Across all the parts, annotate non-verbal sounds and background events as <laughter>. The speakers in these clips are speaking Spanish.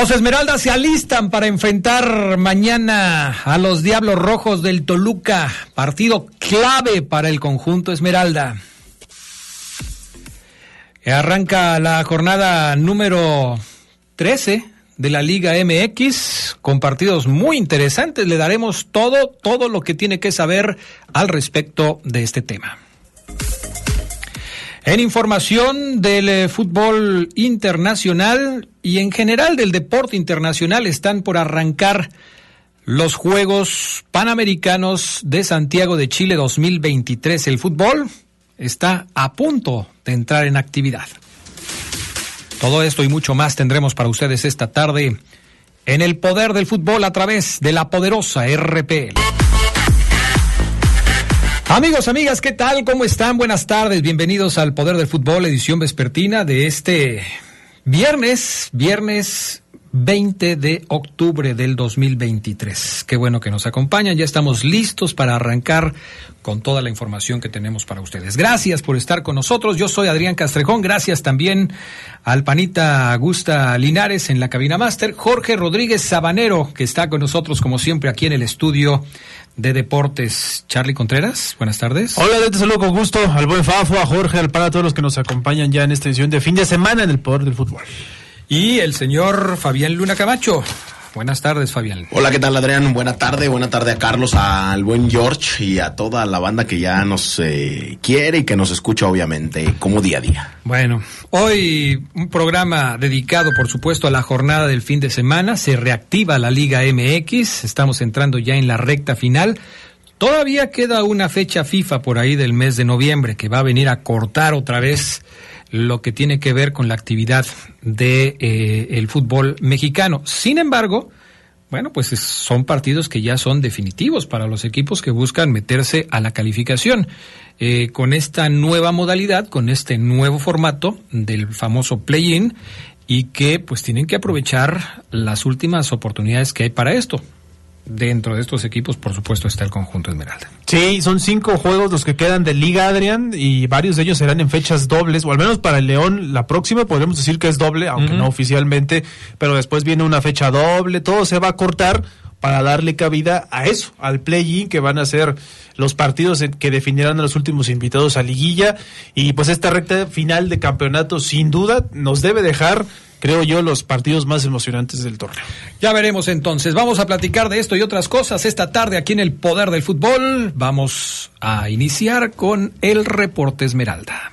Los Esmeraldas se alistan para enfrentar mañana a los Diablos Rojos del Toluca, partido clave para el conjunto Esmeralda. Arranca la jornada número 13 de la Liga MX con partidos muy interesantes. Le daremos todo, todo lo que tiene que saber al respecto de este tema. En información del eh, fútbol internacional y en general del deporte internacional están por arrancar los Juegos Panamericanos de Santiago de Chile 2023. El fútbol está a punto de entrar en actividad. Todo esto y mucho más tendremos para ustedes esta tarde en el poder del fútbol a través de la poderosa RPL. Amigos, amigas, ¿qué tal? ¿Cómo están? Buenas tardes. Bienvenidos al Poder del Fútbol, edición vespertina de este viernes, viernes 20 de octubre del 2023. Qué bueno que nos acompañan. Ya estamos listos para arrancar con toda la información que tenemos para ustedes. Gracias por estar con nosotros. Yo soy Adrián Castrejón. Gracias también al panita Augusta Linares en la cabina máster. Jorge Rodríguez Sabanero, que está con nosotros como siempre aquí en el estudio de Deportes, Charlie Contreras. Buenas tardes. Hola, te saludo con gusto al buen Fafo, a Jorge, al para a todos los que nos acompañan ya en esta edición de fin de semana en el Poder del Fútbol. Y el señor Fabián Luna Camacho. Buenas tardes, Fabián. Hola, ¿qué tal, Adrián? Buena tarde, buena tarde a Carlos, al buen George y a toda la banda que ya nos eh, quiere y que nos escucha, obviamente, como día a día. Bueno, hoy un programa dedicado, por supuesto, a la jornada del fin de semana. Se reactiva la Liga MX. Estamos entrando ya en la recta final. Todavía queda una fecha FIFA por ahí del mes de noviembre que va a venir a cortar otra vez lo que tiene que ver con la actividad de eh, el fútbol mexicano. Sin embargo, bueno, pues son partidos que ya son definitivos para los equipos que buscan meterse a la calificación. Eh, con esta nueva modalidad, con este nuevo formato del famoso play-in y que pues tienen que aprovechar las últimas oportunidades que hay para esto dentro de estos equipos, por supuesto, está el conjunto Esmeralda. Sí, son cinco juegos los que quedan de Liga, Adrián, y varios de ellos serán en fechas dobles, o al menos para el León, la próxima podríamos decir que es doble, aunque no oficialmente, pero después viene una fecha doble, todo se va a cortar para darle cabida a eso, al play-in, que van a ser los partidos que definirán a los últimos invitados a liguilla, y pues esta recta final de campeonato sin duda nos debe dejar creo yo, los partidos más emocionantes del torneo. Ya veremos entonces. Vamos a platicar de esto y otras cosas esta tarde aquí en el Poder del Fútbol. Vamos a iniciar con el reporte Esmeralda.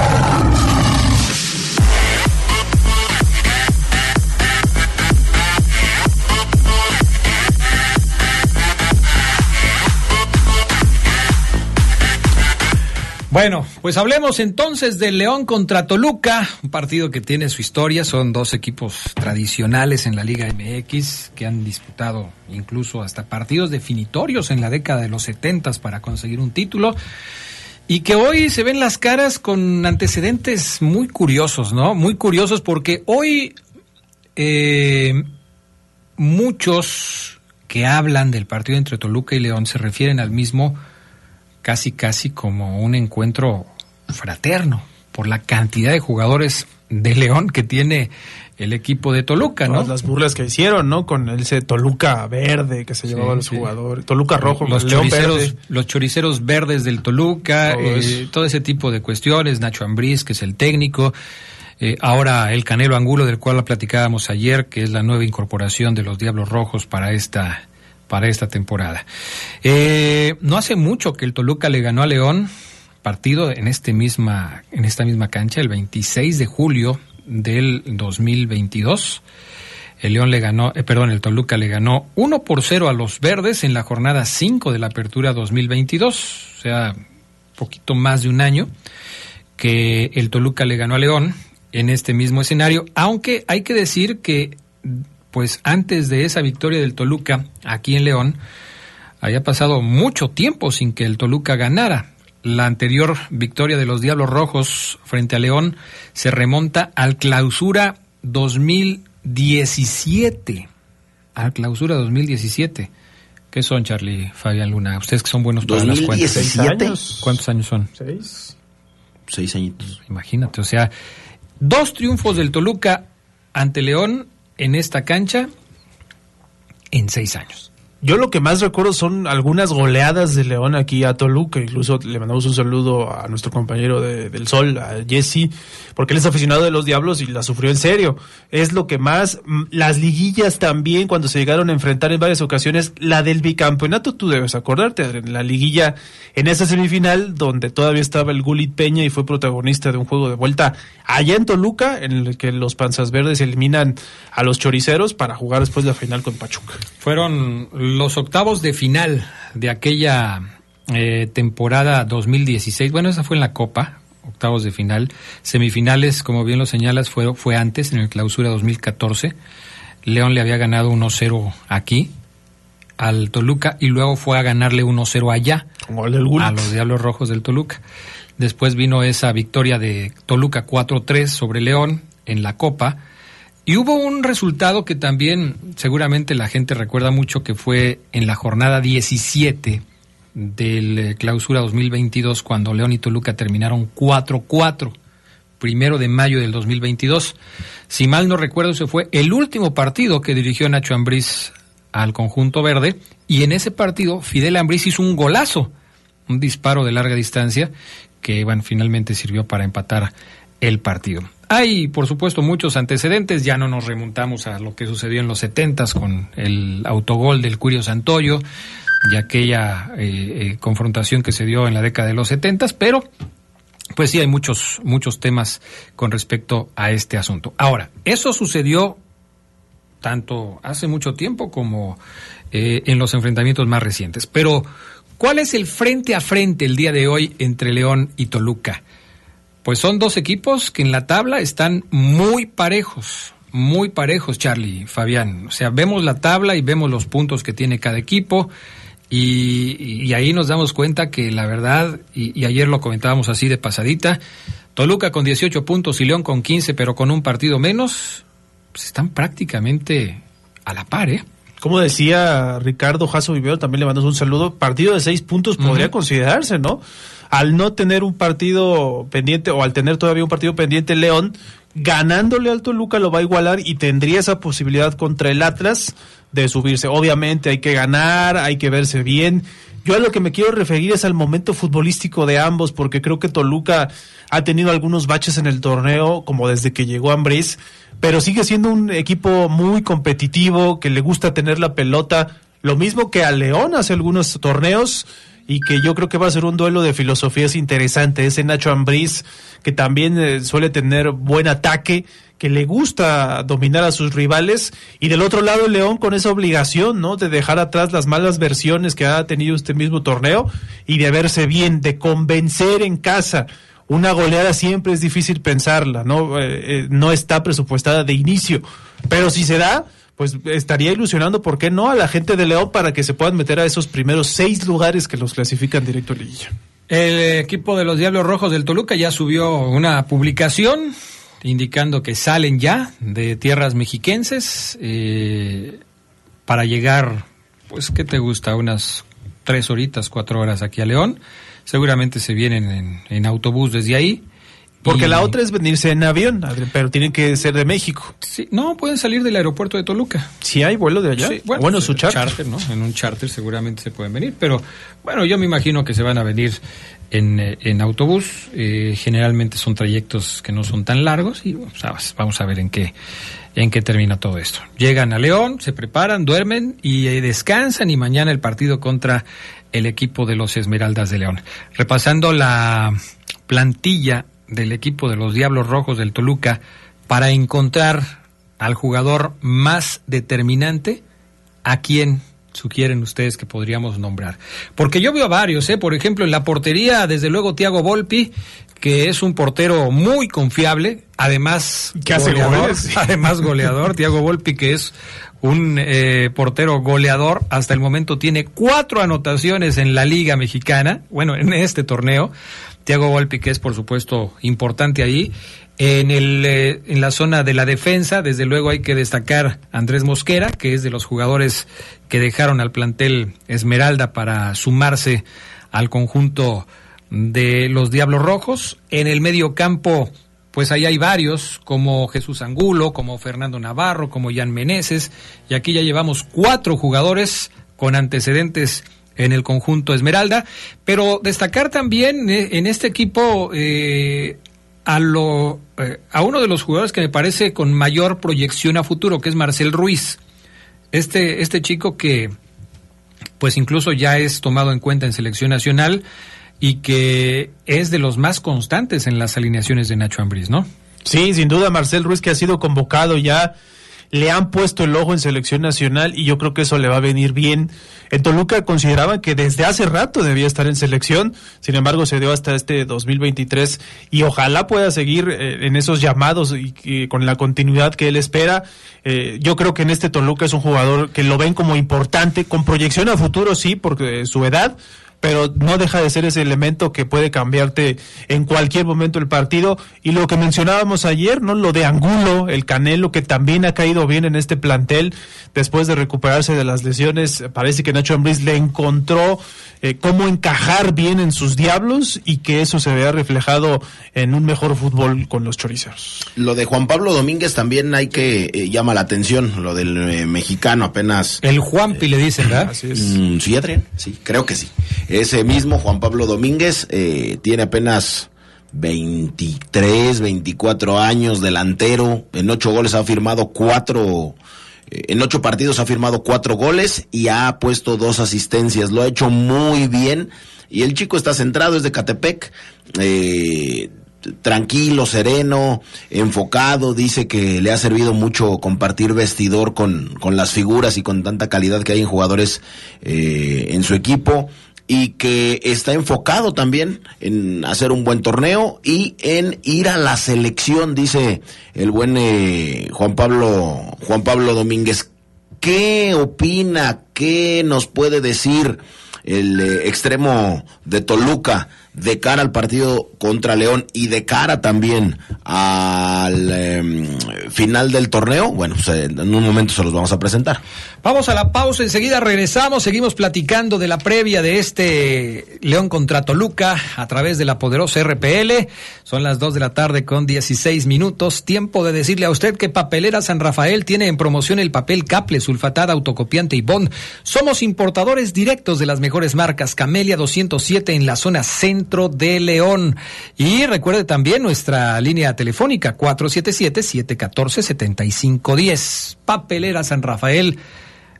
Bueno, pues hablemos entonces del León contra Toluca, un partido que tiene su historia, son dos equipos tradicionales en la Liga MX que han disputado incluso hasta partidos definitorios en la década de los setentas para conseguir un título y que hoy se ven las caras con antecedentes muy curiosos, ¿no? Muy curiosos porque hoy eh, muchos que hablan del partido entre Toluca y León se refieren al mismo casi casi como un encuentro fraterno por la cantidad de jugadores de León que tiene el equipo de Toluca, ¿no? las burlas que hicieron, ¿no? Con ese Toluca verde que se llevaba a los jugadores, Toluca rojo, los choriceros, los choriceros verdes del Toluca, eh, todo ese tipo de cuestiones, Nacho Ambriz, que es el técnico, eh, ahora el Canelo Angulo, del cual platicábamos ayer, que es la nueva incorporación de los Diablos Rojos para esta, para esta temporada. Eh, no hace mucho que el Toluca le ganó a León, partido en, este misma, en esta misma cancha, el 26 de julio del 2022. El León le ganó, eh, perdón, el Toluca le ganó 1 por 0 a los Verdes en la jornada 5 de la Apertura 2022, o sea, poquito más de un año que el Toluca le ganó a León en este mismo escenario, aunque hay que decir que pues antes de esa victoria del Toluca aquí en León, había pasado mucho tiempo sin que el Toluca ganara. La anterior victoria de los Diablos Rojos frente a León se remonta al clausura 2017. Al clausura 2017. ¿Qué son, Charlie, Fabián Luna? Ustedes que son buenos para las cuentas. Años. ¿Cuántos años son? Seis. Seis añitos. Imagínate, o sea, Dos triunfos del Toluca ante León en esta cancha en seis años. Yo lo que más recuerdo son algunas goleadas de León aquí a Toluca. Incluso le mandamos un saludo a nuestro compañero de, del Sol, a Jesse, porque él es aficionado de los Diablos y la sufrió en serio. Es lo que más. Mm, las liguillas también, cuando se llegaron a enfrentar en varias ocasiones, la del bicampeonato, tú debes acordarte, la liguilla en esa semifinal, donde todavía estaba el Gulit Peña y fue protagonista de un juego de vuelta allá en Toluca, en el que los Panzas Verdes eliminan a los Choriceros para jugar después la final con Pachuca. Fueron los octavos de final de aquella eh, temporada 2016, bueno, esa fue en la Copa, octavos de final. Semifinales, como bien lo señalas, fue, fue antes, en el clausura 2014. León le había ganado 1-0 aquí al Toluca y luego fue a ganarle 1-0 allá a los Diablos Rojos del Toluca. Después vino esa victoria de Toluca 4-3 sobre León en la Copa y hubo un resultado que también seguramente la gente recuerda mucho que fue en la jornada 17 del eh, clausura 2022 cuando León y Toluca terminaron 4-4, primero de mayo del 2022. Si mal no recuerdo, ese fue el último partido que dirigió Nacho Ambriz al conjunto verde y en ese partido Fidel Ambriz hizo un golazo, un disparo de larga distancia que finalmente sirvió para empatar el partido. Hay, por supuesto, muchos antecedentes, ya no nos remontamos a lo que sucedió en los setentas con el autogol del Curio Santoyo y aquella eh, eh, confrontación que se dio en la década de los setentas, pero pues sí hay muchos, muchos temas con respecto a este asunto. Ahora, eso sucedió tanto hace mucho tiempo como eh, en los enfrentamientos más recientes. Pero, ¿cuál es el frente a frente el día de hoy entre León y Toluca? Pues son dos equipos que en la tabla están muy parejos, muy parejos, Charlie, Fabián. O sea, vemos la tabla y vemos los puntos que tiene cada equipo y, ahí nos damos cuenta que la verdad, y, ayer lo comentábamos así de pasadita, Toluca con 18 puntos y León con 15, pero con un partido menos, pues están prácticamente a la par, ¿eh? Como decía Ricardo Jasso Vivero, también le mandamos un saludo, partido de seis puntos podría considerarse, ¿no? al no tener un partido pendiente o al tener todavía un partido pendiente León, ganándole al Toluca lo va a igualar y tendría esa posibilidad contra el Atlas de subirse. Obviamente hay que ganar, hay que verse bien. Yo a lo que me quiero referir es al momento futbolístico de ambos, porque creo que Toluca ha tenido algunos baches en el torneo, como desde que llegó Ambriz, pero sigue siendo un equipo muy competitivo, que le gusta tener la pelota, lo mismo que a León hace algunos torneos, y que yo creo que va a ser un duelo de filosofías interesante. Ese Nacho Ambriz, que también eh, suele tener buen ataque, que le gusta dominar a sus rivales, y del otro lado el León con esa obligación, ¿no? De dejar atrás las malas versiones que ha tenido este mismo torneo y de verse bien, de convencer en casa. Una goleada siempre es difícil pensarla, ¿no? Eh, eh, no está presupuestada de inicio, pero si se da, pues estaría ilusionando, ¿por qué no?, a la gente de León para que se puedan meter a esos primeros seis lugares que los clasifican directo a Liguilla. El equipo de los Diablos Rojos del Toluca ya subió una publicación indicando que salen ya de tierras mexiquenses eh, para llegar, pues, ¿qué te gusta? Unas tres horitas, cuatro horas aquí a León. Seguramente se vienen en, en autobús desde ahí. Porque Y- la otra es venirse en avión, pero tienen que ser de México. Sí, no, pueden salir del aeropuerto de Toluca. Si hay vuelo de allá. Sí, bueno, pues, su charter. ¿no? En un charter seguramente se pueden venir, pero bueno, yo me imagino que se van a venir en, en autobús. eh, generalmente son trayectos que no son tan largos y vamos a ver en qué en qué termina todo esto. Llegan a León, se preparan, duermen y eh, descansan y mañana el partido contra el equipo de los Esmeraldas de León. Repasando la plantilla del equipo de los Diablos Rojos del Toluca para encontrar al jugador más determinante, ¿a quién sugieren ustedes que podríamos nombrar? Porque yo veo a varios, ¿eh? Por ejemplo, en la portería, desde luego, Tiago Volpi, que es un portero muy confiable, además Que hace goleador, goles, <laughs> además goleador, Tiago Volpi, que es un eh, portero goleador, hasta el momento tiene cuatro anotaciones en la Liga Mexicana, bueno, en este torneo. Tiago Volpi, que es por supuesto importante ahí. En, el, eh, en la zona de la defensa, desde luego hay que destacar a Andrés Mosquera, que es de los jugadores que dejaron al plantel Esmeralda para sumarse al conjunto de los Diablos Rojos. En el medio campo, pues ahí hay varios, como Jesús Angulo, como Fernando Navarro, como Jan Meneses, y aquí ya llevamos cuatro jugadores con antecedentes en el conjunto Esmeralda, pero destacar también eh, en este equipo eh, a lo eh, a uno de los jugadores que me parece con mayor proyección a futuro, que es Marcel Ruiz. Este este chico que pues incluso ya es tomado en cuenta en selección nacional y que es de los más constantes en las alineaciones de Nacho Ambriz, ¿no? Sí, sin duda, Marcel Ruiz, que ha sido convocado ya, le han puesto el ojo en selección nacional y yo creo que eso le va a venir bien. En Toluca consideraban que desde hace rato debía estar en selección, sin embargo se dio hasta este 2023 y ojalá pueda seguir eh, en esos llamados y, y con la continuidad que él espera. Eh, yo creo que en este Toluca es un jugador que lo ven como importante, con proyección a futuro, sí, porque su edad, pero no deja de ser ese elemento que puede cambiarte en cualquier momento el partido. Y lo que mencionábamos ayer, ¿no? Lo de Angulo, el Canelo, que también ha caído bien en este plantel después de recuperarse de las lesiones. Parece que Nacho Ambriz le encontró eh, cómo encajar bien en sus diablos y que eso se vea reflejado en un mejor fútbol con los choriceros. Lo de Juan Pablo Domínguez también hay que eh, llama la atención, lo del eh, mexicano apenas. El Juanpi le dicen, ¿verdad? Así es. Mm, sí, Adrián, sí, creo que sí. Ese mismo Juan Pablo Domínguez eh, tiene apenas 23, 24 años, delantero, en ocho goles ha firmado cuatro, eh, en ocho partidos ha firmado cuatro goles y ha puesto dos asistencias, lo ha hecho muy bien y el chico está centrado, es de Catepec, eh, tranquilo, sereno, enfocado, dice que le ha servido mucho compartir vestidor con, con las figuras y con tanta calidad que hay en jugadores eh, en su equipo y que está enfocado también en hacer un buen torneo y en ir a la selección, dice el buen eh, Juan Pablo Juan Pablo Domínguez. ¿Qué opina? ¿Qué nos puede decir el eh, extremo de Toluca de cara al partido contra León y de cara también al eh, final del torneo? Bueno, pues, en un momento se los vamos a presentar. Vamos a la pausa, enseguida regresamos, seguimos platicando de la previa de este León contra Toluca a través de la poderosa RPL. Son las 2 de la tarde con 16 minutos. Tiempo de decirle a usted que Papelera San Rafael tiene en promoción el papel Caple, sulfatada, autocopiante y bond. Somos importadores directos de las mejores marcas. Camelia 207 en la zona centro de León. Y recuerde también nuestra línea telefónica 477-714-7510. Papelera San Rafael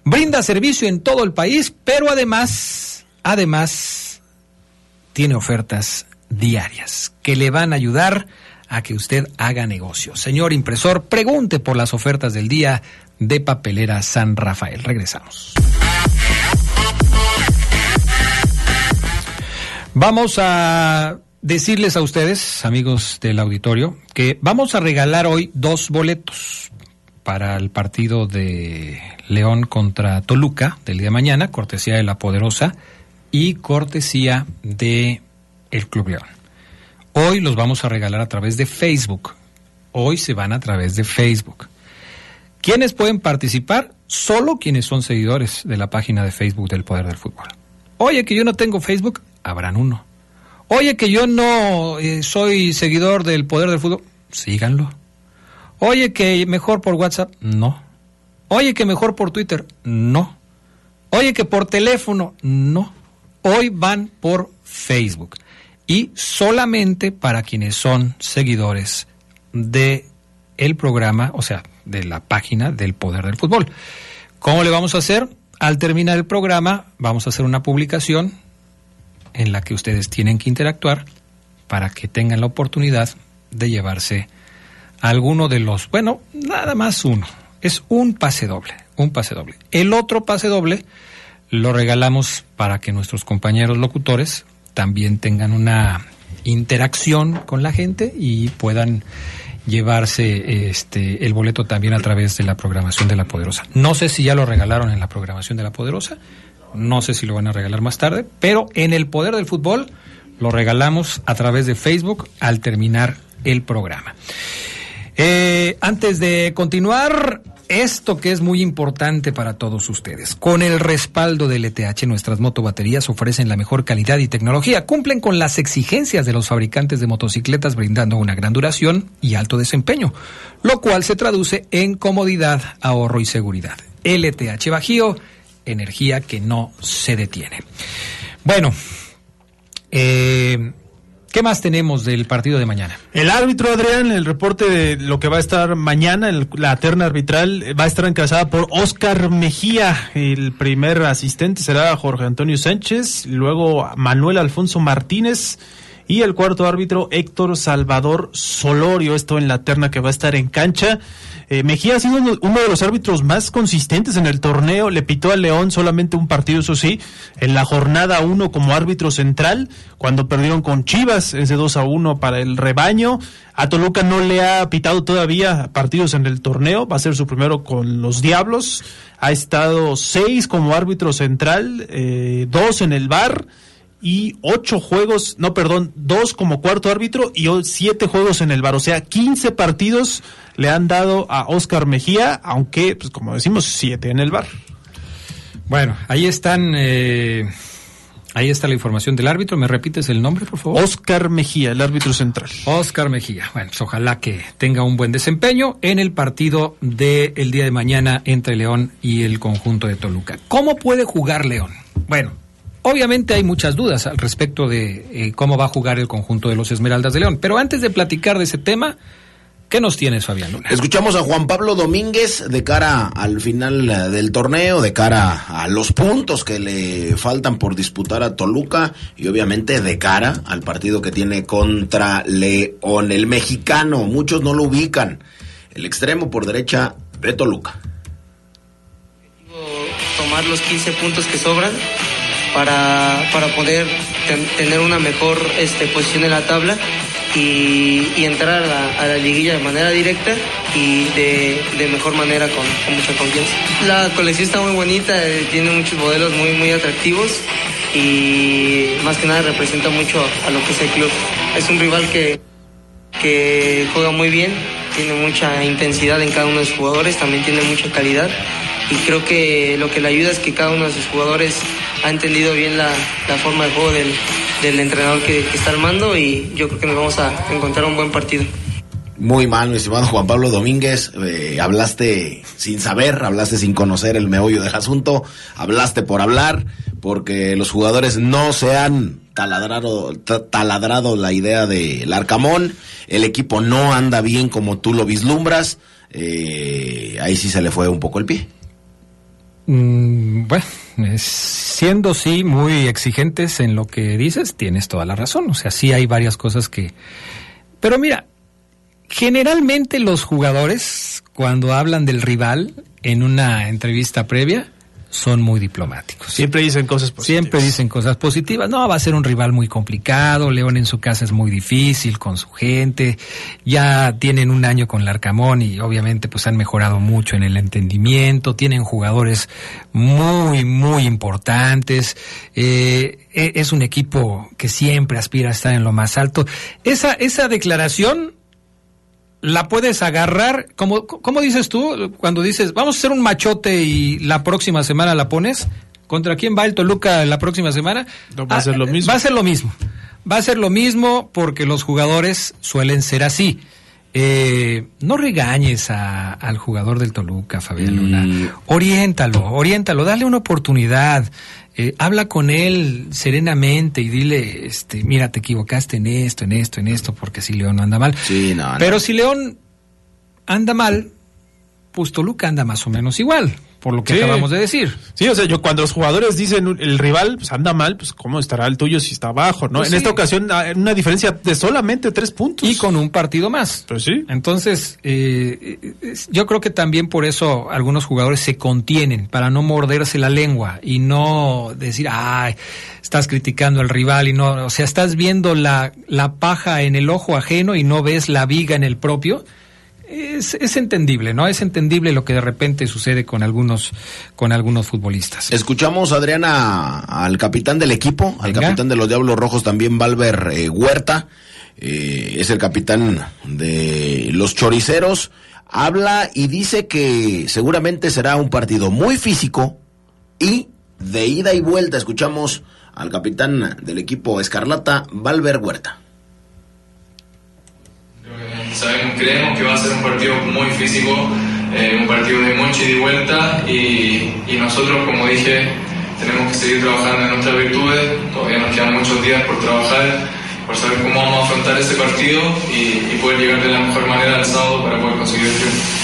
brinda servicio en todo el país, pero además, además, tiene ofertas diarias que le van a ayudar a que usted haga negocio. Señor impresor, pregunte por las ofertas del día de Papelera San Rafael. Regresamos. Vamos a decirles a ustedes, amigos del auditorio, que vamos a regalar hoy dos boletos para el partido de León contra Toluca del día de mañana, cortesía de la Poderosa y cortesía de el Club León. Hoy los vamos a regalar a través de Facebook. Hoy se van a través de Facebook. ¿Quiénes pueden participar? Solo quienes son seguidores de la página de Facebook del Poder del Fútbol. Oye, que yo no tengo Facebook, habrán uno. Oye, que yo no eh, soy seguidor del poder del fútbol, síganlo. Oye, que mejor por WhatsApp, no. Oye, que mejor por Twitter, no. Oye, que por teléfono, no. Hoy van por Facebook. Y solamente para quienes son seguidores de el programa, o sea, de la página del Poder del Fútbol. ¿Cómo le vamos a hacer? Al terminar el programa, vamos a hacer una publicación en la que ustedes tienen que interactuar para que tengan la oportunidad de llevarse alguno de los, bueno, nada más uno. Es un pase doble, un pase doble. El otro pase doble lo regalamos para que nuestros compañeros locutores también tengan una interacción con la gente y puedan llevarse este el boleto también a través de la programación de la Poderosa. No sé si ya lo regalaron en la programación de la Poderosa, no sé si lo van a regalar más tarde, pero en el Poder del Fútbol lo regalamos a través de Facebook al terminar el programa. Eh, antes de continuar, esto que es muy importante para todos ustedes. Con el respaldo del ETH, nuestras motobaterías ofrecen la mejor calidad y tecnología, cumplen con las exigencias de los fabricantes de motocicletas, brindando una gran duración y alto desempeño, lo cual se traduce en comodidad, ahorro y seguridad. LTH Bajío, energía que no se detiene. Bueno, eh, ¿Qué más tenemos del partido de mañana? El árbitro, Adrián, el reporte de lo que va a estar mañana, la terna arbitral, va a estar encabezada por Oscar Mejía. El primer asistente será Jorge Antonio Sánchez, luego Manuel Alfonso Martínez y el cuarto árbitro Héctor Salvador Solorio. Esto en la terna que va a estar en cancha. Eh, Mejía ha sido uno de los árbitros más consistentes en el torneo. Le pitó al León solamente un partido, eso sí, en la jornada 1 como árbitro central, cuando perdieron con Chivas, ese 2 a 1 para el rebaño. A Toluca no le ha pitado todavía partidos en el torneo, va a ser su primero con los Diablos. Ha estado seis como árbitro central, eh, dos en el bar y ocho juegos, no, perdón, dos como cuarto árbitro y siete juegos en el bar. O sea, 15 partidos le han dado a Oscar Mejía, aunque, pues como decimos, siete en el bar. Bueno, ahí están. Eh, ahí está la información del árbitro. ¿Me repites el nombre, por favor? Oscar Mejía, el árbitro central. Oscar Mejía. Bueno, pues ojalá que tenga un buen desempeño en el partido del día de mañana entre León y el conjunto de Toluca. ¿Cómo puede jugar León? Bueno, Obviamente hay muchas dudas al respecto de eh, cómo va a jugar el conjunto de los Esmeraldas de León, pero antes de platicar de ese tema, ¿qué nos tienes, Fabián Luna? Escuchamos a Juan Pablo Domínguez de cara al final eh, del torneo, de cara a los puntos que le faltan por disputar a Toluca y obviamente de cara al partido que tiene contra León, el mexicano. Muchos no lo ubican. El extremo por derecha de Toluca. Tomar los 15 puntos que sobran para, para poder tener una mejor este, posición en la tabla y, entrar a la, liguilla de manera directa y de, de mejor manera con, con, mucha confianza. La colección está muy bonita, eh, tiene muchos modelos muy, muy atractivos y más que nada representa mucho a lo que es el club. Es un rival que, que juega muy bien, tiene mucha intensidad en cada uno de sus jugadores, también tiene mucha calidad y creo que lo que le ayuda es que cada uno de sus jugadores ha entendido bien la, forma de juego del, del entrenador que, está armando y yo creo que nos vamos a encontrar un buen partido. Muy mal, mi estimado Juan Pablo Domínguez. Eh, hablaste sin saber, hablaste sin conocer el meollo del asunto, hablaste por hablar, porque los jugadores no se han taladrado, taladrado la idea del Arcamón, el equipo no anda bien como tú lo vislumbras, eh, ahí sí se le fue un poco el pie. Mm, bueno, siendo sí muy exigentes en lo que dices, tienes toda la razón. O sea, sí hay varias cosas que... Pero mira, generalmente los jugadores, cuando hablan del rival en una entrevista previa, son muy diplomáticos. Siempre dicen cosas positivas. Siempre dicen cosas positivas. No, va a ser un rival muy complicado. León en su casa es muy difícil con su gente. Ya tienen un año con Larcamón y obviamente pues han mejorado mucho en el entendimiento. Tienen jugadores muy, muy importantes. Eh, e, es un equipo que siempre aspira a estar en lo más alto. Esa, esa declaración la puedes agarrar, como, como dices tú, cuando dices, vamos a hacer un machote y la próxima semana la pones, ¿Contra quién va el Toluca la próxima semana? va a ser lo Ah, mismo. Va a ser lo mismo. Va a ser lo mismo porque los jugadores suelen ser así. Eh, no regañes a- al jugador del Toluca, Fabián Luna. Oriéntalo, oriéntalo, dale una oportunidad. Eh, habla con él serenamente y dile, este, mira, te equivocaste en esto, en esto, en esto, porque si León no anda mal. Sí, no, no. Pero si León anda mal, pues Toluca anda más o menos igual, por lo que Sí. acabamos de decir. Sí, o sea, yo cuando los jugadores dicen el rival pues anda mal, pues cómo estará el tuyo si está abajo, ¿no? Pues en sí. esta ocasión ah, una diferencia de solamente tres puntos. Y con un partido más. Pues sí. Entonces, eh, eh, yo creo que también por eso algunos jugadores se contienen, para no morderse la lengua y no decir, ay, estás criticando al rival y no, o sea, estás viendo la, la paja en el ojo ajeno y no ves la viga en el propio. Es, es entendible, ¿no? Es entendible lo que de repente sucede con algunos, con algunos futbolistas. Escuchamos, Adriana, al capitán del equipo, al Venga. capitán de los Diablos Rojos, también Valver eh, Huerta, eh, es el capitán de los Choriceros. Habla y dice que seguramente será un partido muy físico y de ida y vuelta. Escuchamos al capitán del equipo Escarlata, Valver Huerta. Sabemos, creemos que va a ser un partido muy físico, eh, un partido de mucha ida y vuelta y, y nosotros, como dije, tenemos que seguir trabajando en nuestras virtudes, todavía nos quedan muchos días por trabajar, por saber cómo vamos a afrontar ese partido y, y poder llegar de la mejor manera al sábado para poder conseguir el triunfo.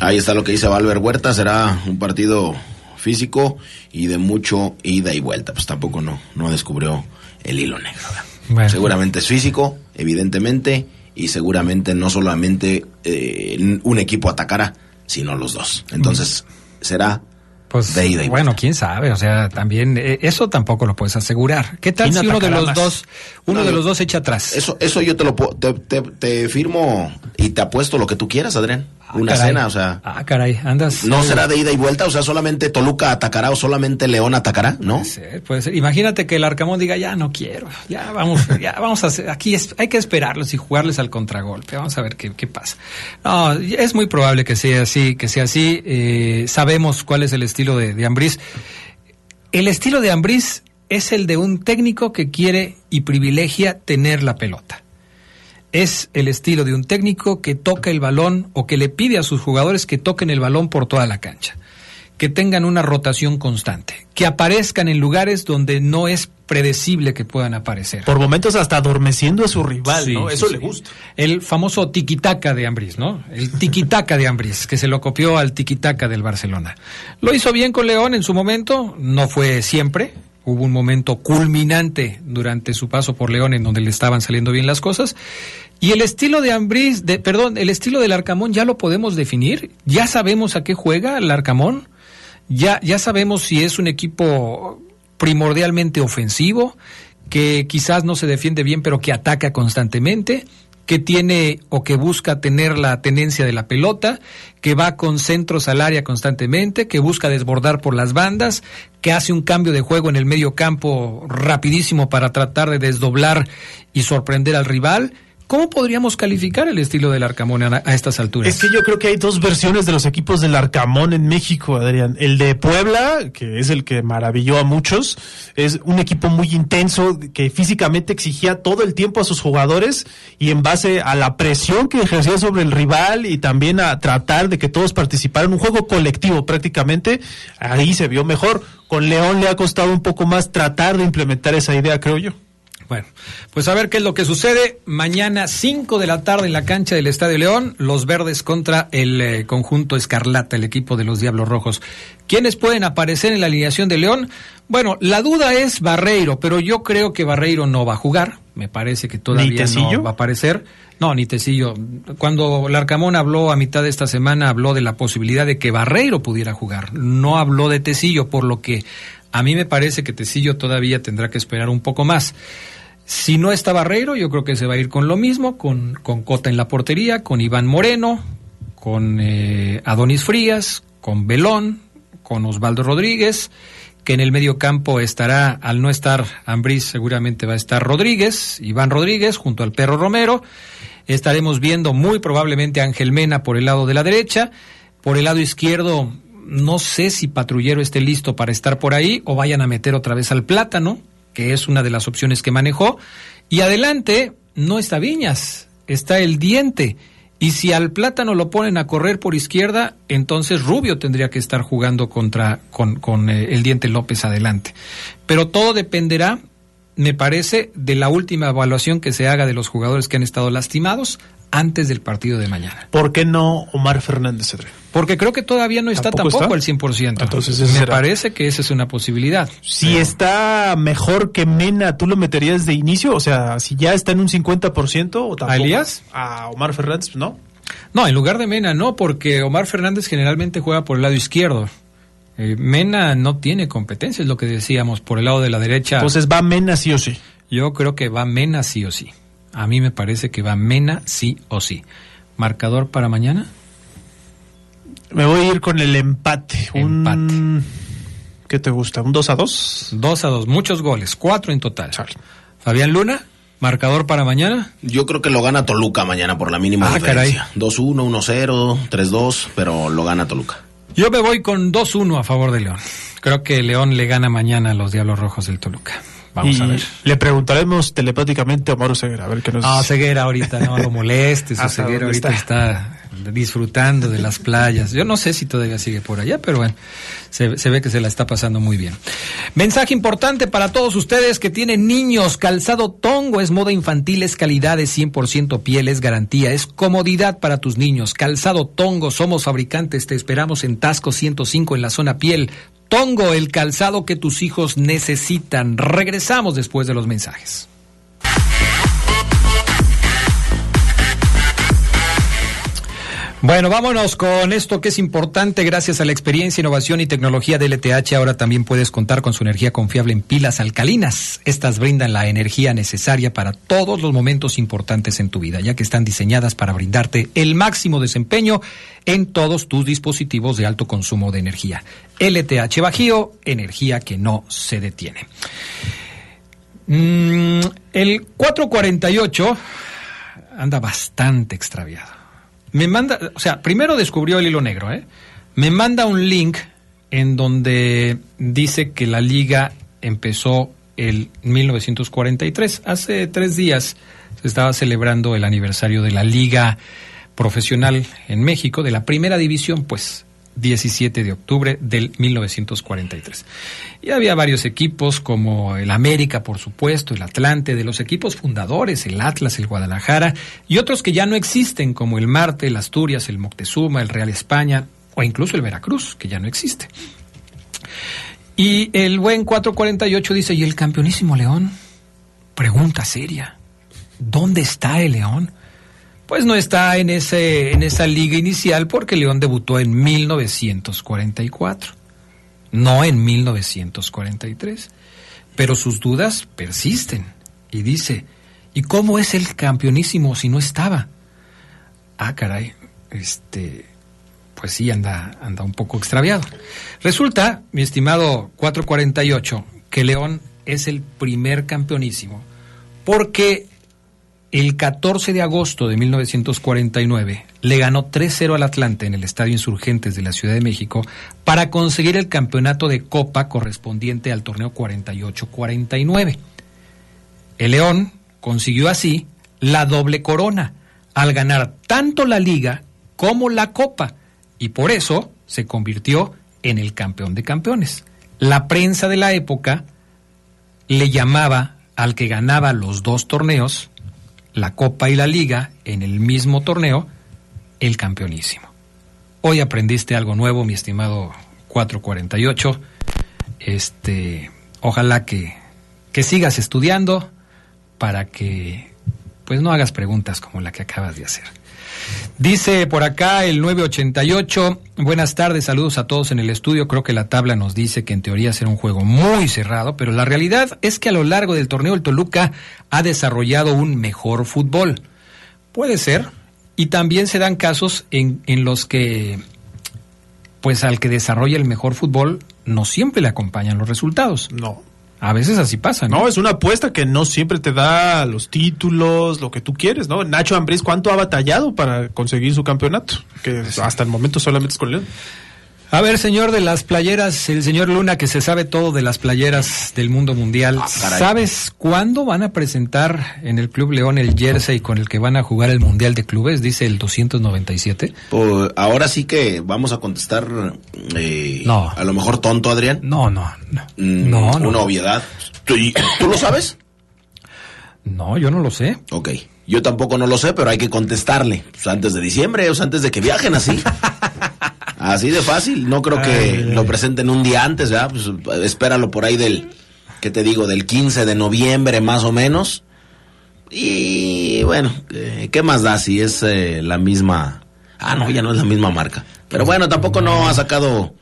Ahí está lo que dice Valver Huerta, será un partido físico y de mucho ida y vuelta. Pues tampoco no, no descubrió el hilo negro. Seguramente es físico, evidentemente, y seguramente no solamente eh, un equipo atacará, sino los dos. Entonces será Pues, de ida y bueno, quién sabe, o sea, también eh, eso tampoco lo puedes asegurar. ¿Qué tal ¿Quién si uno de los más? dos, uno No, de los dos echa atrás? Eso, eso yo te lo puedo- te, te- te firmo y te apuesto lo que tú quieras, Adrián. Ah, Una caray. cena, o sea, Ah, caray, andas. no eh, será de ida y vuelta, o sea, solamente Toluca atacará o solamente León atacará, ¿no? Puede ser, puede ser. Imagínate que el Arcamón diga, ya no quiero, ya vamos, <laughs> ya vamos a hacer, aquí es- hay que esperarlos y jugarles al contragolpe, vamos a ver qué, qué pasa. No, es muy probable que sea así, que sea así, eh, sabemos cuál es el estilo de, de Ambriz. El estilo de Ambriz es el de un técnico que quiere y privilegia tener la pelota. Es el estilo de un técnico que toca el balón o que le pide a sus jugadores que toquen el balón por toda la cancha, que tengan una rotación constante, que aparezcan en lugares donde no es predecible que puedan aparecer. Por momentos hasta adormeciendo a su rival, Sí, ¿no? Eso sí. le gusta. El famoso tiquitaca de Ambriz, ¿no? El tiquitaca de Ambriz, que se lo copió al tiquitaca del Barcelona. Lo hizo bien con León en su momento, no fue siempre. Hubo un momento culminante durante su paso por León en donde le estaban saliendo bien las cosas. Y el estilo de Ambriz, de, perdón, el estilo del Arcamón ya lo podemos definir. Ya sabemos a qué juega el Arcamón. Ya, ya sabemos si es un equipo primordialmente ofensivo, que quizás no se defiende bien, pero que ataca constantemente, que tiene o que busca tener la tenencia de la pelota, que va con centros al área constantemente, que busca desbordar por las bandas, que hace un cambio de juego en el medio campo rapidísimo para tratar de desdoblar y sorprender al rival. ¿Cómo podríamos calificar el estilo del Arcamón a, estas alturas? Es que yo creo que hay dos versiones de los equipos del Arcamón en México, Adrián. El de Puebla, que es el que maravilló a muchos, es un equipo muy intenso que físicamente exigía todo el tiempo a sus jugadores y en base a la presión que ejercía sobre el rival y también a tratar de que todos participaran, un juego colectivo prácticamente, ahí se vio mejor. Con León le ha costado un poco más tratar de implementar esa idea, creo yo. Bueno, pues a ver qué es lo que sucede. Mañana 5 de la tarde en la cancha del Estadio León, los verdes contra el eh, conjunto Escarlata, el equipo de los Diablos Rojos. ¿Quiénes pueden aparecer en la alineación de León? Bueno, la duda es Barreiro, pero yo creo que Barreiro no va a jugar. Me parece que todavía no va a aparecer. No, ni Tecillo. Cuando Larcamón habló a mitad de esta semana, habló de la posibilidad de que Barreiro pudiera jugar. No habló de Tecillo, por lo que a mí me parece que Tecillo todavía tendrá que esperar un poco más. Si no está Barreiro, yo creo que se va a ir con lo mismo, con, con Cota en la portería, con Iván Moreno, con eh, Adonis Frías, con Belón, con Osvaldo Rodríguez, que en el medio campo estará, al no estar Ambriz, seguramente va a estar Rodríguez, Iván Rodríguez, junto al perro Romero. Estaremos viendo muy probablemente a Ángel Mena por el lado de la derecha. Por el lado izquierdo, no sé si Patrullero esté listo para estar por ahí o vayan a meter otra vez al plátano, que es una de las opciones que manejó. Y adelante no está Viñas, está el diente. Y si al plátano lo ponen a correr por izquierda, entonces Rubio tendría que estar jugando contra con, con eh, el diente López adelante. Pero todo dependerá, me parece, de la última evaluación que se haga de los jugadores que han estado lastimados antes del partido de mañana. ¿Por qué no Omar Fernández, Cedric? Porque creo que todavía no está ¿Tampoco tampoco, está? al 100%. Entonces, me será. parece que esa es una posibilidad. Si está mejor que Mena, ¿tú lo meterías de inicio? O sea, si ya está en un 50% o tampoco. ¿A Elías? A Omar Fernández, ¿no? No, en lugar de Mena no, porque Omar Fernández generalmente juega por el lado izquierdo. Eh, Mena no tiene competencia, es lo que decíamos, por el lado de la derecha. Entonces va Mena sí o sí. Yo creo que va Mena sí o sí. A mí me parece que va Mena sí o sí. ¿Marcador para mañana? Me voy a ir con el empate. Empate. Un... ¿Qué te gusta? ¿Un 2 a 2? 2 a 2, muchos goles, cuatro en total. Sale. Fabián Luna, marcador para mañana. Yo creo que lo gana Toluca mañana por la mínima Ah, diferencia. 2-1, 1-0, 3-2, pero lo gana Toluca. Yo me voy con 2-1 a favor de León. Creo que León le gana mañana a los Diablos Rojos del Toluca. Vamos Y a ver. Le preguntaremos telepáticamente a Omar Ceguera, a ver qué nos No, dice. Ceguera ahorita, no lo molestes. <laughs> ¿Hasta Ceguera dónde ahorita está? Disfrutando de las playas. Yo no sé si todavía sigue por allá, pero bueno, se, se ve que se la está pasando muy bien. Mensaje importante para todos ustedes que tienen niños. Calzado Tongo es moda infantil, es calidad, es 100% piel, es garantía, es comodidad para tus niños. Calzado Tongo, somos fabricantes, te esperamos en Tasco 105 en la zona piel. Tongo, el calzado que tus hijos necesitan. Regresamos después de los mensajes. Bueno, vámonos con esto que es importante. Gracias a la experiencia, innovación y tecnología de LTH, ahora también puedes contar con su energía confiable en pilas alcalinas. Estas brindan la energía necesaria para todos los momentos importantes en tu vida, ya que están diseñadas para brindarte el máximo desempeño en todos tus dispositivos de alto consumo de energía. LTH Bajío, energía que no se detiene. Mm, el 448 anda bastante extraviado. Me manda, o sea, primero descubrió el hilo negro, ¿eh? Me manda un link en donde dice que la liga empezó el 1943. Hace tres días se estaba celebrando el aniversario de la liga profesional en México, de la primera división, pues 17 de octubre del 1943. Y había varios equipos como el América, por supuesto, el Atlante, de los equipos fundadores, el Atlas, el Guadalajara, y otros que ya no existen como el Marte, el Asturias, el Moctezuma, el Real España, o incluso el Veracruz, que ya no existe. Y el buen 448 dice, ¿y el campeonísimo León? Pregunta seria. ¿Dónde está el León? Pues no está en, ese, en esa liga inicial porque León debutó en 1944, no en 1943. Pero sus dudas persisten y dice, ¿y cómo es el campeonísimo si no estaba? Ah, caray, este, pues sí, anda, anda un poco extraviado. Resulta, mi estimado 448, que León es el primer campeonísimo porque el 14 de agosto de 1949 le ganó 3-0 al Atlante en el Estadio Insurgentes de la Ciudad de México para conseguir el campeonato de Copa correspondiente al torneo 48-49. El León consiguió así la doble corona al ganar tanto la liga como la Copa y por eso se convirtió en el campeón de campeones. La prensa de la época le llamaba al que ganaba los dos torneos la Copa y la Liga en el mismo torneo, el campeonísimo. Hoy aprendiste algo nuevo, mi estimado 448. Este, ojalá que, que sigas estudiando para que pues no hagas preguntas como la que acabas de hacer. Dice por acá el 988, buenas tardes, saludos a todos en el estudio. Creo que la tabla nos dice que en teoría será un juego muy cerrado, pero la realidad es que a lo largo del torneo el Toluca ha desarrollado un mejor fútbol. Puede ser, y también se dan casos en, en los que, pues al que desarrolla el mejor fútbol, no siempre le acompañan los resultados. No. A veces así pasa, ¿no? No, es una apuesta que no siempre te da los títulos, lo que tú quieres, ¿no? Nacho Ambriz, ¿cuánto ha batallado para conseguir su campeonato? Que hasta el momento solamente es con León. A ver, señor de las playeras, el señor Luna que se sabe todo de las playeras del mundo mundial. Ah. ¿Sabes cuándo van a presentar en el Club León el jersey con el que van a jugar el Mundial de Clubes? Dice el 297. Pues, ahora sí que vamos a contestar, eh, No. a lo mejor tonto, Adrián. No, no, no. Mm, no, no. Una obviedad. ¿Tú, tú lo sabes? No, yo no lo sé. Ok. Yo tampoco no lo sé, pero hay que contestarle. Pues antes de diciembre, o sea, antes de que viajen así. <laughs> así de fácil. No creo que Ay, lo presenten un día antes, ¿verdad? Pues espéralo por ahí del, ¿qué te digo? Del 15 de noviembre más o menos. Y bueno, eh, ¿qué más da si es eh, la misma? Ah, no, ya no es la misma marca. Pero bueno, tampoco no ha sacado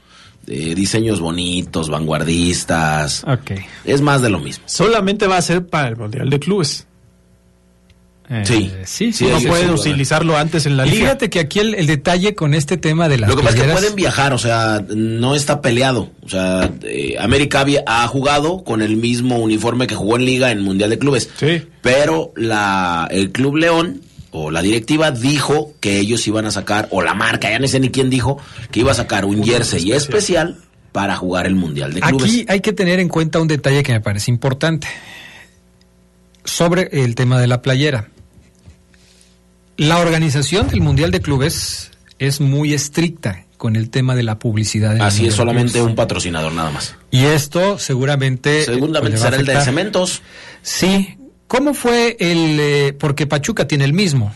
eh, diseños bonitos, vanguardistas. Ok. Es más de lo mismo. Solamente va a ser para el Mundial de Clubes. Eh, Sí. sí, sí. No pueden utilizarlo antes en la Y liga. fíjate que aquí el, el detalle con este tema de las Lo que pasa es que pueden viajar, o sea, no está peleado. O sea, eh, América había- ha jugado con el mismo uniforme que jugó en Liga en Mundial de Clubes. Sí. Pero la, el Club León o la directiva dijo que ellos iban a sacar, o la marca, ya no sé ni quién dijo, que iba a sacar un jersey especial. para jugar el Mundial de Clubes. Aquí hay que tener en cuenta un detalle que me parece importante sobre el tema de la playera. La organización del Mundial de Clubes es muy estricta con el tema de la publicidad. Así es solamente un patrocinador nada más. Y esto seguramente... eh, Segundamente pues, será el de cementos. Sí. ¿Cómo fue el...? eh, porque Pachuca tiene el mismo.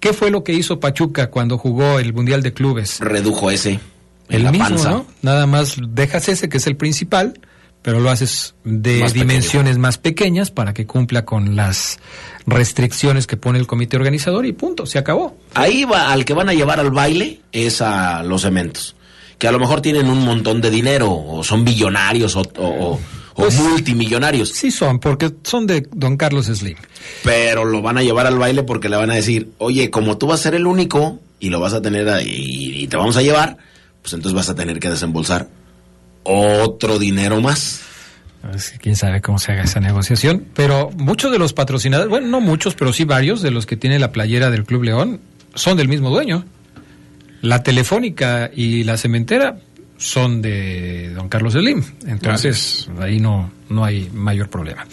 ¿Qué fue lo que hizo Pachuca cuando jugó el Mundial de Clubes? Redujo ese. en El la mismo, panza. ¿no? Nada más dejas ese que es el principal, pero lo haces de Más dimensiones más pequeñas para que cumpla con las restricciones que pone el comité organizador y punto, se acabó. Ahí va, al que van a llevar al baile es a los cementos. Que a lo mejor tienen un montón de dinero, o son billonarios, o, o- Pues- multimillonarios. Sí son, porque son de don Carlos Slim. Pero lo van a llevar al baile porque le van a decir, oye, como tú vas a ser el único y lo vas a tener ahí y te vamos a llevar, pues entonces vas a tener que desembolsar otro dinero más. Pues, quién sabe cómo se haga esa negociación, pero muchos de los patrocinadores, bueno, no muchos, pero sí varios de los que tiene la playera del Club León son del mismo dueño. La telefónica y la cementera son de don Carlos Slim, entonces ahí no, no hay mayor problema.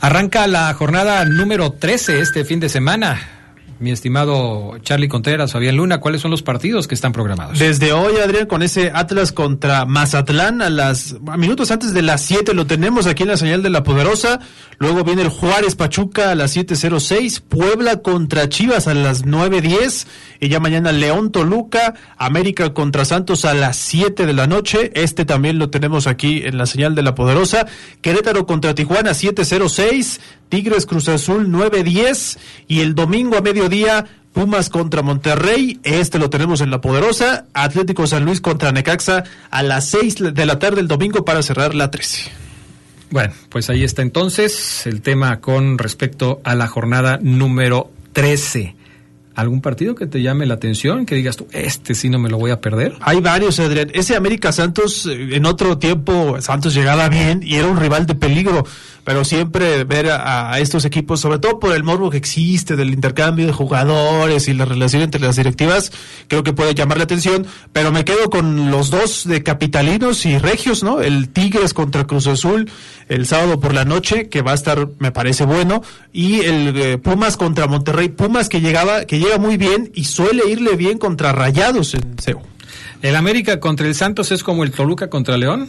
Arranca la jornada número 13 este fin de semana. Mi estimado Charlie Contreras, Fabián Luna, ¿cuáles son los partidos que están programados? Desde hoy, Adrián, con ese Atlas contra Mazatlán a las minutos antes de las 7 lo tenemos aquí en la señal de la Poderosa. Luego viene el Juárez Pachuca a las 7:06, Puebla contra Chivas a las 9:10 y ya mañana León Toluca, América contra Santos a las 7 de la noche. Este también lo tenemos aquí en la señal de la Poderosa. Querétaro contra Tijuana 7:06, Tigres Cruz Azul 9:10 y el domingo a mediodía Pumas contra Monterrey, este lo tenemos en La Poderosa. Atlético San Luis contra Necaxa a las 6 de la tarde el domingo para cerrar la 13. Bueno, pues ahí está entonces el tema con respecto a la jornada número 13. ¿Algún partido que te llame la atención? Que digas tú, este sí no me lo voy a perder. Hay varios, Adrián. Ese América Santos, eh, en otro tiempo, Santos llegaba bien y era un rival de peligro. Pero siempre ver a, estos equipos, sobre todo por el morbo que existe del intercambio de jugadores y la relación entre las directivas, creo que puede llamar la atención. Pero me quedo con los dos de capitalinos y regios, ¿no? El Tigres contra Cruz Azul el sábado por la noche, que va a estar, me parece bueno. Y el eh, Pumas contra Monterrey. Pumas que llegaba, que llega muy bien y suele irle bien contra Rayados en CEU. El América contra el Santos es como el Toluca contra León.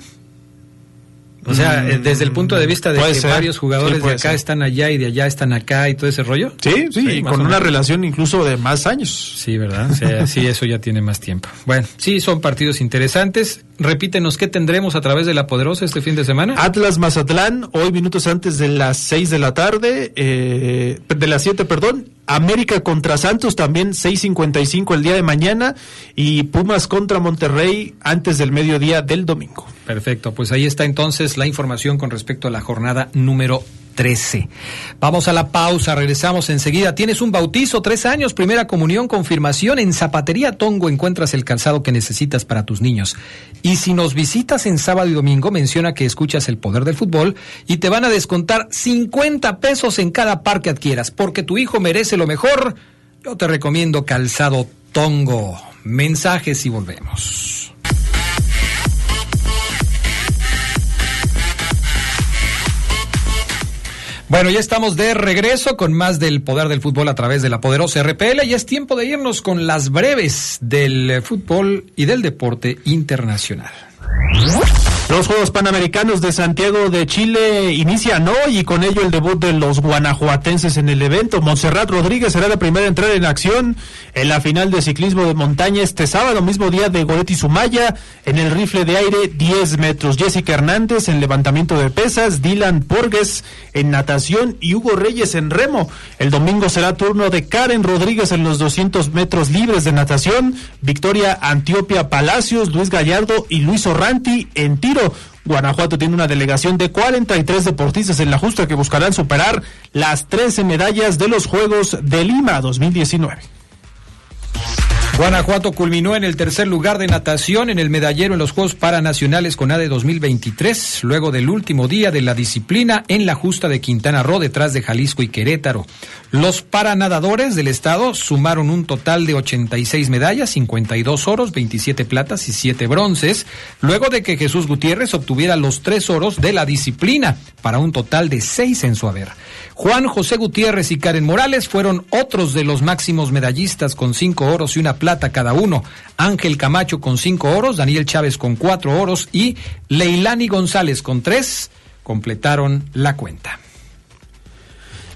O sea, eh, desde el punto de vista de Mm, que ser. varios jugadores Sí, de acá ser. están allá y de allá están acá y todo ese rollo. Sí, sí, y más con o una relación incluso de más años. Sí, ¿verdad? Sí, sí, eso ya tiene más tiempo. Bueno, sí, son partidos interesantes. Repítenos qué tendremos a través de la Poderosa este fin de semana. Atlas Mazatlán, hoy minutos antes de las 6 de la tarde, eh, de las 7, perdón. América contra Santos también 6.55 el día de mañana y Pumas contra Monterrey antes del mediodía del domingo. Perfecto, pues ahí está entonces la información con respecto a la jornada número 13. Vamos a la pausa, regresamos enseguida. Tienes un bautizo, tres años, primera comunión, confirmación. En Zapatería Tongo encuentras el calzado que necesitas para tus niños. Y si nos visitas en sábado y domingo, menciona que escuchas el poder del fútbol y te van a descontar 50 pesos en cada par que adquieras, porque tu hijo merece lo mejor. Yo te recomiendo calzado Tongo. Mensajes y volvemos. Bueno, ya estamos de regreso con más del poder del fútbol a través de la poderosa RPL y es tiempo de irnos con las breves del fútbol y del deporte internacional. Los Juegos Panamericanos de Santiago de Chile inician hoy y con ello el debut de los guanajuatenses en el evento. Montserrat Rodríguez será la primera en entrar en acción en la final de ciclismo de montaña este sábado, mismo día de Goretti Sumaya, en el rifle de aire 10 metros. Jessica Hernández en levantamiento de pesas, Dylan Porges en natación y Hugo Reyes en remo. El domingo será turno de Karen Rodríguez en los 200 metros libres de natación, Victoria Antiopia Palacios, Luis Gallardo y Luis Orranti en tiro Guanajuato tiene una delegación de 43 deportistas en la justa que buscarán superar las 13 medallas de los Juegos de Lima 2019. Guanajuato culminó en el tercer lugar de natación en el medallero en los Juegos Paranacionales con ADE 2023, luego del último día de la disciplina en la justa de Quintana Roo detrás de Jalisco y Querétaro. Los paranadadores del estado sumaron un total de 86 medallas, 52 oros, 27 platas y 7 bronces, luego de que Jesús Gutiérrez obtuviera los tres oros de la disciplina, para un total de seis en su haber. Juan José Gutiérrez y Karen Morales fueron otros de los máximos medallistas con cinco oros y una plata cada uno. Ángel Camacho con cinco oros, Daniel Chávez con cuatro oros y Leilani González con tres completaron la cuenta.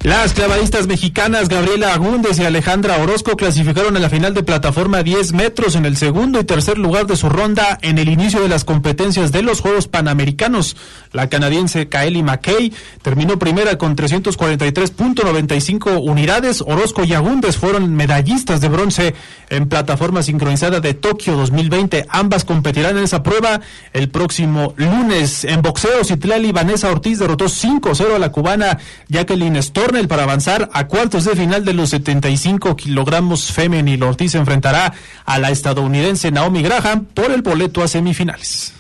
Las clavadistas mexicanas Gabriela Agúndez y Alejandra Orozco clasificaron a la final de plataforma 10 metros en el segundo y tercer lugar de su ronda en el inicio de las competencias de los Juegos Panamericanos. La canadiense Kaeli McKay terminó primera con 343.95 unidades. Orozco y Agúndez fueron medallistas de bronce en plataforma sincronizada de Tokio 2020. Ambas competirán en esa prueba el próximo lunes. En boxeo, Citlali Vanessa Ortiz derrotó 5-0 a la cubana Jacqueline Storm para avanzar a cuartos de final de los 75 kilogramos femenil. Ortiz enfrentará a la estadounidense Naomi Graham por el boleto a semifinales.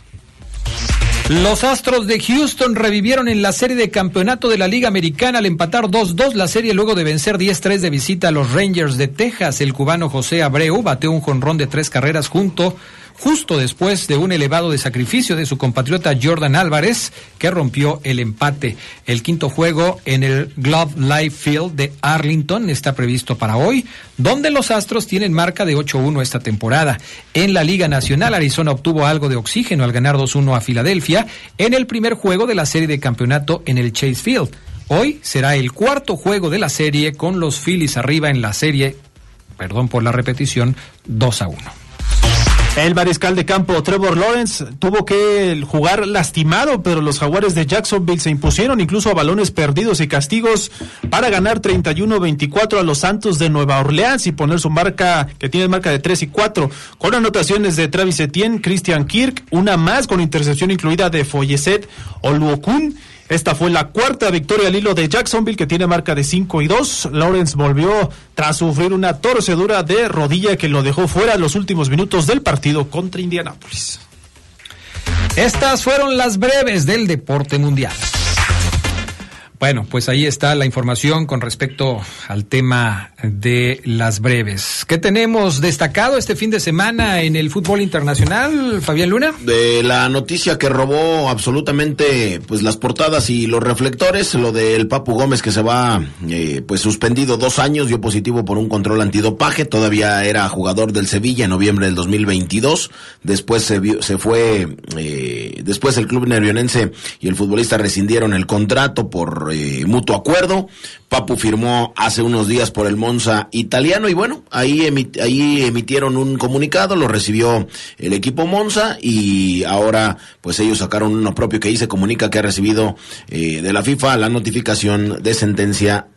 Los Astros de Houston revivieron en la serie de campeonato de la Liga Americana al empatar 2-2 la serie luego de vencer 10-3 de visita a los Rangers de Texas. El cubano José Abreu bateó un jonrón de tres carreras junto justo después de un elevado de sacrificio de su compatriota Jordan Álvarez, que rompió el empate. El quinto juego en el Glove Life Field de Arlington está previsto para hoy, donde los Astros tienen marca de 8-1 esta temporada. En la Liga Nacional, Arizona obtuvo algo de oxígeno al ganar 2-1 a Filadelfia en el primer juego de la serie de campeonato en el Chase Field. Hoy será el cuarto juego de la serie con los Phillies arriba en la serie, perdón por la repetición, 2 a 1. El mariscal de campo Trevor Lawrence tuvo que jugar lastimado, pero los jaguares de Jacksonville se impusieron incluso a balones perdidos y castigos para ganar 31-24 a los Santos de Nueva Orleans y poner su marca, que tiene marca de 3 y 4, con anotaciones de Travis Etienne, Christian Kirk, una más con intercepción incluida de Folleset Oluokun esta fue la cuarta victoria al hilo de Jacksonville, que tiene marca de 5 y 2. Lawrence volvió tras sufrir una torcedura de rodilla que lo dejó fuera en los últimos minutos del partido contra Indianápolis. Estas fueron las breves del deporte mundial. Bueno, pues ahí está la información con respecto al tema de las breves. ¿Qué tenemos destacado este fin de semana en el fútbol internacional, Fabián Luna? De la noticia que robó absolutamente pues las portadas y los reflectores, lo del Papu Gómez que se va eh, pues suspendido dos años, dio positivo por un control antidopaje, todavía era jugador del Sevilla en noviembre del 2022, después se, se fue, eh, después el club nervionense y el futbolista rescindieron el contrato por eh, mutuo acuerdo. Papu firmó hace unos días por el Monza italiano y bueno, ahí, ahí emitieron un comunicado, lo recibió el equipo Monza y ahora pues ellos sacaron uno propio que ahí se comunica que ha recibido eh, de la FIFA la notificación de sentencia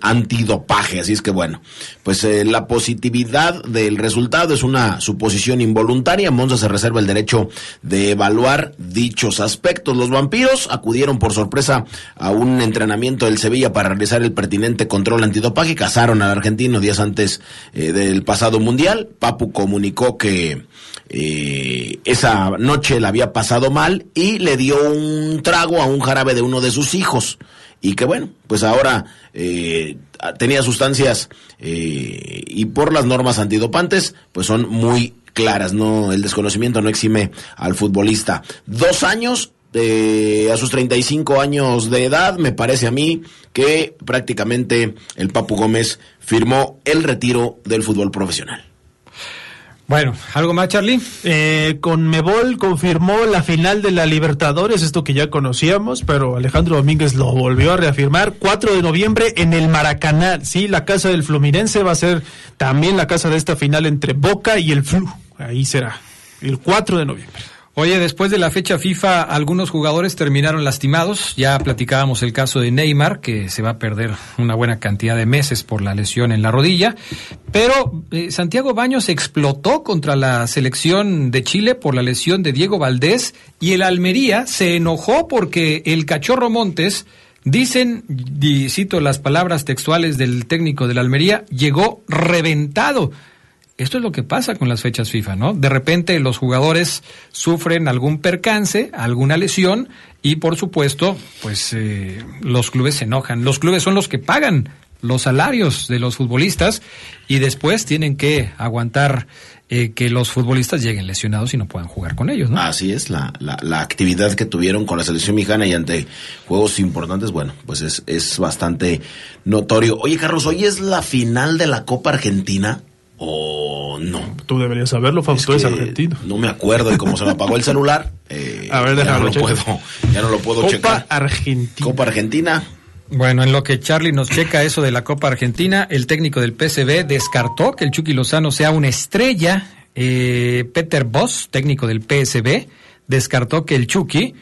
antidopaje. Así es que bueno, pues eh, la positividad del resultado es una suposición involuntaria. Monza se reserva el derecho de evaluar dichos aspectos. Los vampiros acudieron por sorpresa a un entrenamiento del Sevilla para realizar el pertinente control antidopaje. Cazaron al argentino días antes eh, del pasado mundial. Papu comunicó que eh, esa noche la había pasado mal y le dio un trago a un jarabe de uno de sus hijos. Y que bueno, pues ahora eh, tenía sustancias y por las normas antidopantes, pues son muy claras, no, el desconocimiento no exime al futbolista. Dos años a sus 35 años de edad, me parece a mí que prácticamente el Papu Gómez firmó el retiro del fútbol profesional. Bueno, ¿algo más, Charlie? Eh, con Mebol confirmó la final de la Libertadores, esto que ya conocíamos, pero Alejandro Domínguez lo volvió a reafirmar. 4 de noviembre en el Maracaná. Sí, la casa del Fluminense va a ser también la casa de esta final entre Boca y el Flu. Ahí será, el 4 de noviembre. Oye, después de la fecha FIFA, algunos jugadores terminaron lastimados. Ya platicábamos el caso de Neymar, que se va a perder una buena cantidad de meses por la lesión en la rodilla. Pero eh, Santiago Baños explotó contra la selección de Chile por la lesión de Diego Valdés y el Almería se enojó porque el cachorro Montes, dicen, y cito las palabras textuales del técnico de la Almería, llegó reventado. Esto es lo que pasa con las fechas FIFA, ¿no? De repente los jugadores sufren algún percance, alguna lesión y por supuesto, pues eh, los clubes se enojan. Los clubes son los que pagan los salarios de los futbolistas y después tienen que aguantar eh, que los futbolistas lleguen lesionados y no puedan jugar con ellos, ¿no? Así es, la, la, la, actividad que tuvieron con la selección mexicana y ante juegos importantes, bueno, pues es, es bastante notorio. Oye, Carlos, hoy es la final de la Copa Argentina o no. Tú deberías saberlo, Fausto, es, argentino. No me acuerdo y como se me apagó el celular, <laughs> eh, a ver, ya, no lo puedo, ya no lo puedo Copa checar. Argentina. Copa Argentina. Bueno, en lo que Charlie nos checa eso de la Copa Argentina, el técnico del PSV descartó que el Chucky Lozano sea una estrella. Eh, Peter Voss, técnico del PSV, descartó que el Chucky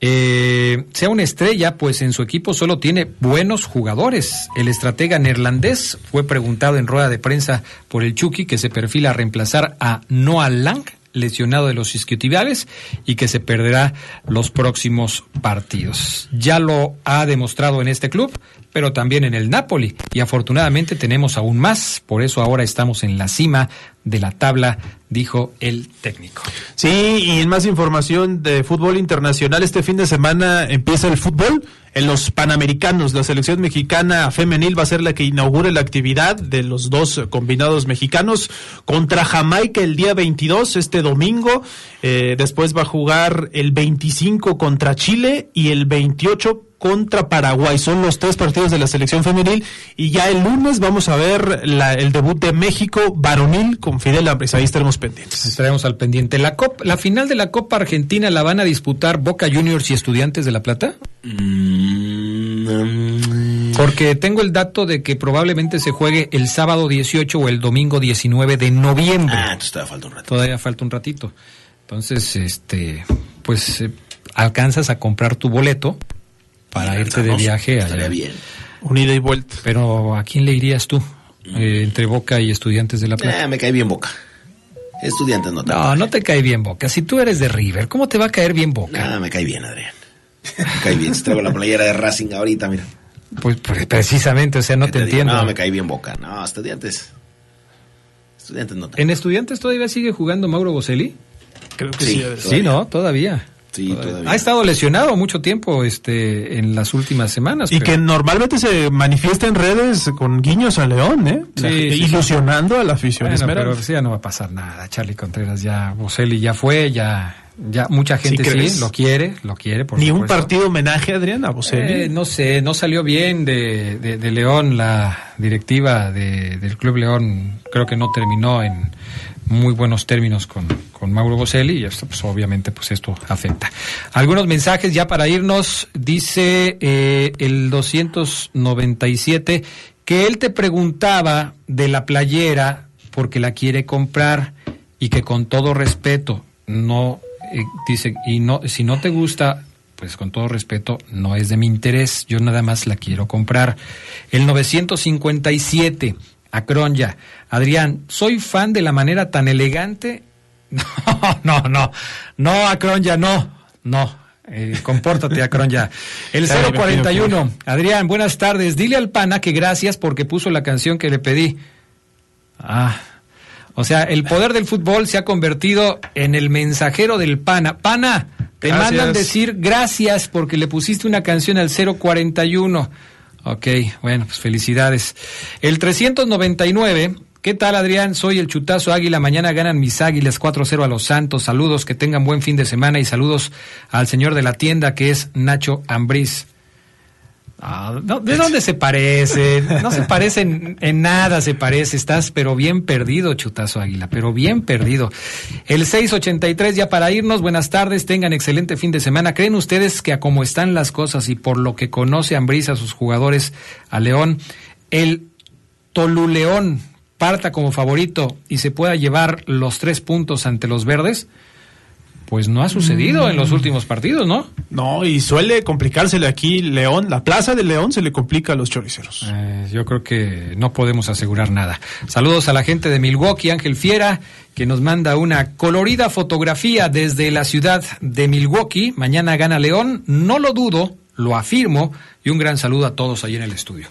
eh, sea una estrella, pues en su equipo solo tiene buenos jugadores. El estratega neerlandés fue preguntado en rueda de prensa por el Chucky que se perfila a reemplazar a Noah Lang, lesionado de los isquiotibiales y que se perderá los próximos partidos. Ya lo ha demostrado en este club, pero también en el Napoli y afortunadamente tenemos aún más, por eso ahora estamos en la cima de la tabla, dijo el técnico. Sí, y en más información de fútbol internacional, este fin de semana empieza el fútbol en los Panamericanos. La selección mexicana femenil va a ser la que inaugure la actividad de los dos combinados mexicanos contra Jamaica el día 22, este domingo. Eh, después va a jugar el 25 contra Chile y el 28 contra Paraguay. Son los tres partidos de la selección femenil y ya el lunes vamos a ver la, el debut de México varonil con Fidel Ambris. Ahí estaremos pendientes. Estaremos al pendiente. La, Copa, la final de la Copa Argentina la van a disputar Boca Juniors y Estudiantes de La Plata. Mm, Porque tengo el dato de que probablemente se juegue el sábado 18 o el domingo 19 de noviembre. Ah, entonces todavía falta un rato. Todavía falta un ratito. Entonces, este, pues eh, alcanzas a comprar tu boleto para Mira, irte de viaje allá. Estaría bien. Unida y vuelta. Pero ¿a quién le irías tú? Eh, entre Boca y Estudiantes de La Plata. Eh, me cae bien Boca. Estudiantes no tanto. No, no te cae bien Boca. Si tú eres de River, ¿cómo te va a caer bien Boca? Ah, me cae bien, Adrián. Me cae bien. Si traigo la playera de Racing ahorita, mira. Pues, pues, precisamente, o sea, no ¿Qué te, digo? entiendo. No, me cae bien Boca. No, estudiantes. Estudiantes no tanto. ¿En Estudiantes todavía sigue jugando Mauro Boselli? Creo que Sí. Sí, ¿no? Todavía. Sí, todavía. Ha estado lesionado mucho tiempo este, en las últimas semanas. Y pero- que normalmente se manifiesta en redes con guiños a León, ¿eh? Sí, La- sí, ilusionando a la afición Bueno, esmeralda. pero sí, ya no va a pasar nada. Charlie Contreras ya, Boselli ya fue, ya, ya mucha gente sí, lo quiere, lo quiere. Por Ni un supuesto. partido homenaje, Adrián, a Boselli. Eh, no sé, no salió bien de, de- de León la directiva de- del Club León. Creo que no terminó en muy buenos términos con, con Mauro Boselli y esto, pues obviamente, pues esto afecta. Algunos mensajes ya para irnos. Dice eh, el 297 que él te preguntaba de la playera porque la quiere comprar y que con todo respeto no eh, dice y no si no te gusta pues con todo respeto, no es de mi interés, yo nada más la quiero comprar. El 957, Acronya. Adrián, soy fan de la manera tan elegante. <laughs> No, no, no, no, Acronya, no, no. Eh, compórtate, Acronya. El Claro, me pido 041, Adrián, buenas tardes. Dile al pana que gracias porque puso la canción que le pedí. Ah, o sea, el poder del fútbol se ha convertido en el mensajero del pana. Pana, te Gracias. mandan decir gracias porque le pusiste una canción al 041. Ok, bueno, pues felicidades. El 399, ¿Qué tal, Adrián? Soy el Chutazo Águila. Mañana ganan mis águilas 4-0 a los Santos. Saludos, que tengan buen fin de semana y saludos al señor de la tienda que es Nacho Ambriz. Ah, ¿De <laughs> dónde se parece? No se parece en, nada, se parece. Estás pero bien perdido, Chutazo Águila, pero bien perdido. El 683 ya para irnos. Buenas tardes, tengan excelente fin de semana. ¿Creen ustedes que a cómo están las cosas y por lo que conoce Ambriz a sus jugadores, a León, el Toluleón parta como favorito y se pueda llevar los tres puntos ante los verdes, pues no ha sucedido en los últimos partidos, ¿no? No, y suele complicársele aquí León, la plaza de León se le complica a los choriceros. Eh, yo creo que no podemos asegurar nada. Saludos a la gente de Milwaukee, Ángel Fiera, que nos manda una colorida fotografía desde la ciudad de Milwaukee. Mañana gana León, no lo dudo, lo afirmo, y un gran saludo a todos ahí en el estudio.